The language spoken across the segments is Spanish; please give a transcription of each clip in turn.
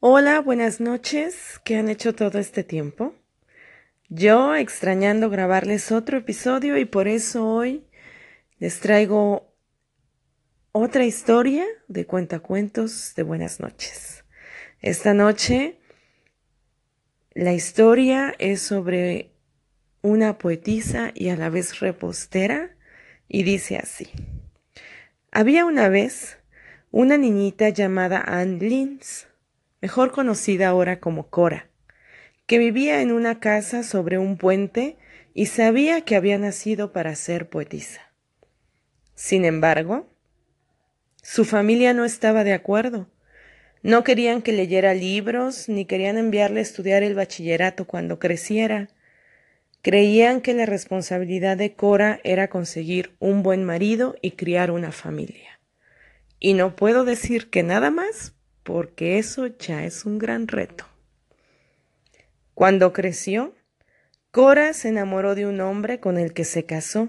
Hola, buenas noches. ¿Qué han hecho todo este tiempo? Yo extrañando grabarles otro episodio y por eso hoy les traigo otra historia de cuentacuentos de buenas noches. Esta noche la historia es sobre una poetisa y a la vez repostera y dice así. Había una vez una niñita llamada Anne Lins mejor conocida ahora como Cora, que vivía en una casa sobre un puente y sabía que había nacido para ser poetisa. Sin embargo, su familia no estaba de acuerdo. No querían que leyera libros, ni querían enviarle a estudiar el bachillerato cuando creciera. Creían que la responsabilidad de Cora era conseguir un buen marido y criar una familia. Y no puedo decir que nada más porque eso ya es un gran reto. Cuando creció, Cora se enamoró de un hombre con el que se casó.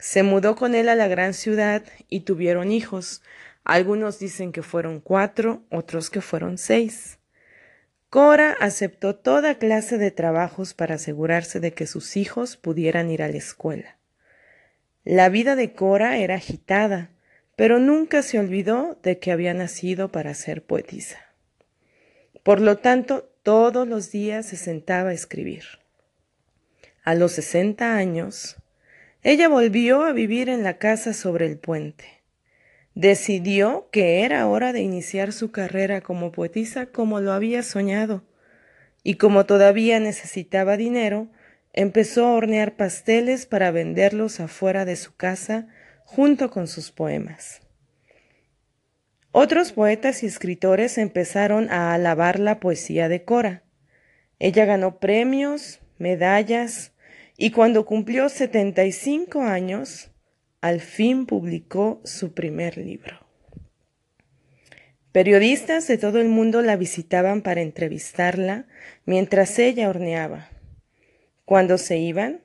Se mudó con él a la gran ciudad y tuvieron hijos. Algunos dicen que fueron cuatro, otros que fueron seis. Cora aceptó toda clase de trabajos para asegurarse de que sus hijos pudieran ir a la escuela. La vida de Cora era agitada pero nunca se olvidó de que había nacido para ser poetisa. Por lo tanto, todos los días se sentaba a escribir. A los sesenta años, ella volvió a vivir en la casa sobre el puente. Decidió que era hora de iniciar su carrera como poetisa como lo había soñado, y como todavía necesitaba dinero, empezó a hornear pasteles para venderlos afuera de su casa junto con sus poemas. Otros poetas y escritores empezaron a alabar la poesía de Cora. Ella ganó premios, medallas, y cuando cumplió 75 años, al fin publicó su primer libro. Periodistas de todo el mundo la visitaban para entrevistarla mientras ella horneaba. Cuando se iban,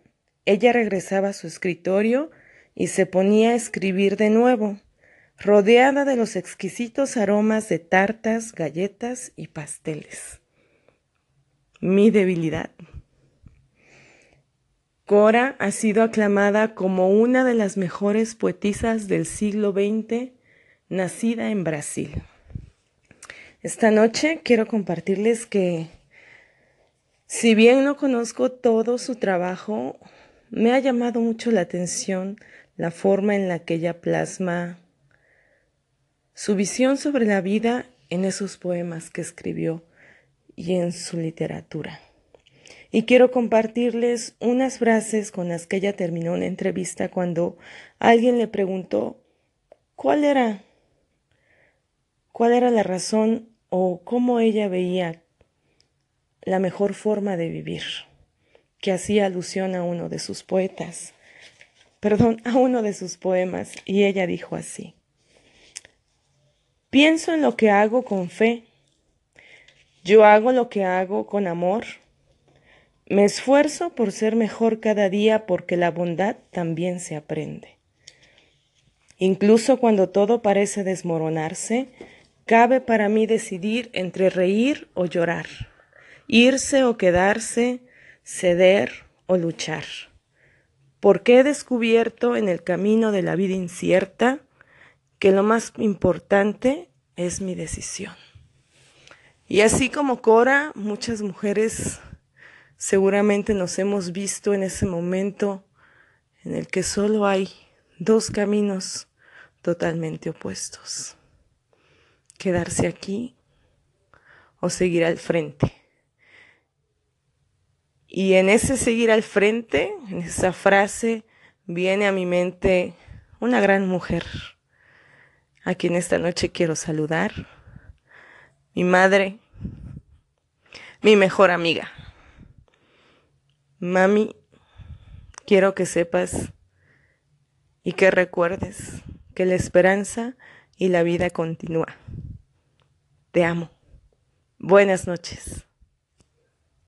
ella regresaba a su escritorio y se ponía a escribir de nuevo, rodeada de los exquisitos aromas de tartas, galletas y pasteles. Mi debilidad. Cora ha sido aclamada como una de las mejores poetisas del siglo XX, nacida en Brasil. Esta noche quiero compartirles que, si bien no conozco todo su trabajo, me ha llamado mucho la atención la forma en la que ella plasma su visión sobre la vida en esos poemas que escribió y en su literatura. Y quiero compartirles unas frases con las que ella terminó una entrevista cuando alguien le preguntó cuál era cuál era la razón o cómo ella veía la mejor forma de vivir, que hacía alusión a uno de sus poetas perdón, a uno de sus poemas y ella dijo así. Pienso en lo que hago con fe. Yo hago lo que hago con amor. Me esfuerzo por ser mejor cada día porque la bondad también se aprende. Incluso cuando todo parece desmoronarse, cabe para mí decidir entre reír o llorar, irse o quedarse, ceder o luchar porque he descubierto en el camino de la vida incierta que lo más importante es mi decisión. Y así como Cora, muchas mujeres seguramente nos hemos visto en ese momento en el que solo hay dos caminos totalmente opuestos. Quedarse aquí o seguir al frente. Y en ese seguir al frente, en esa frase, viene a mi mente una gran mujer, a quien esta noche quiero saludar, mi madre, mi mejor amiga. Mami, quiero que sepas y que recuerdes que la esperanza y la vida continúa. Te amo. Buenas noches.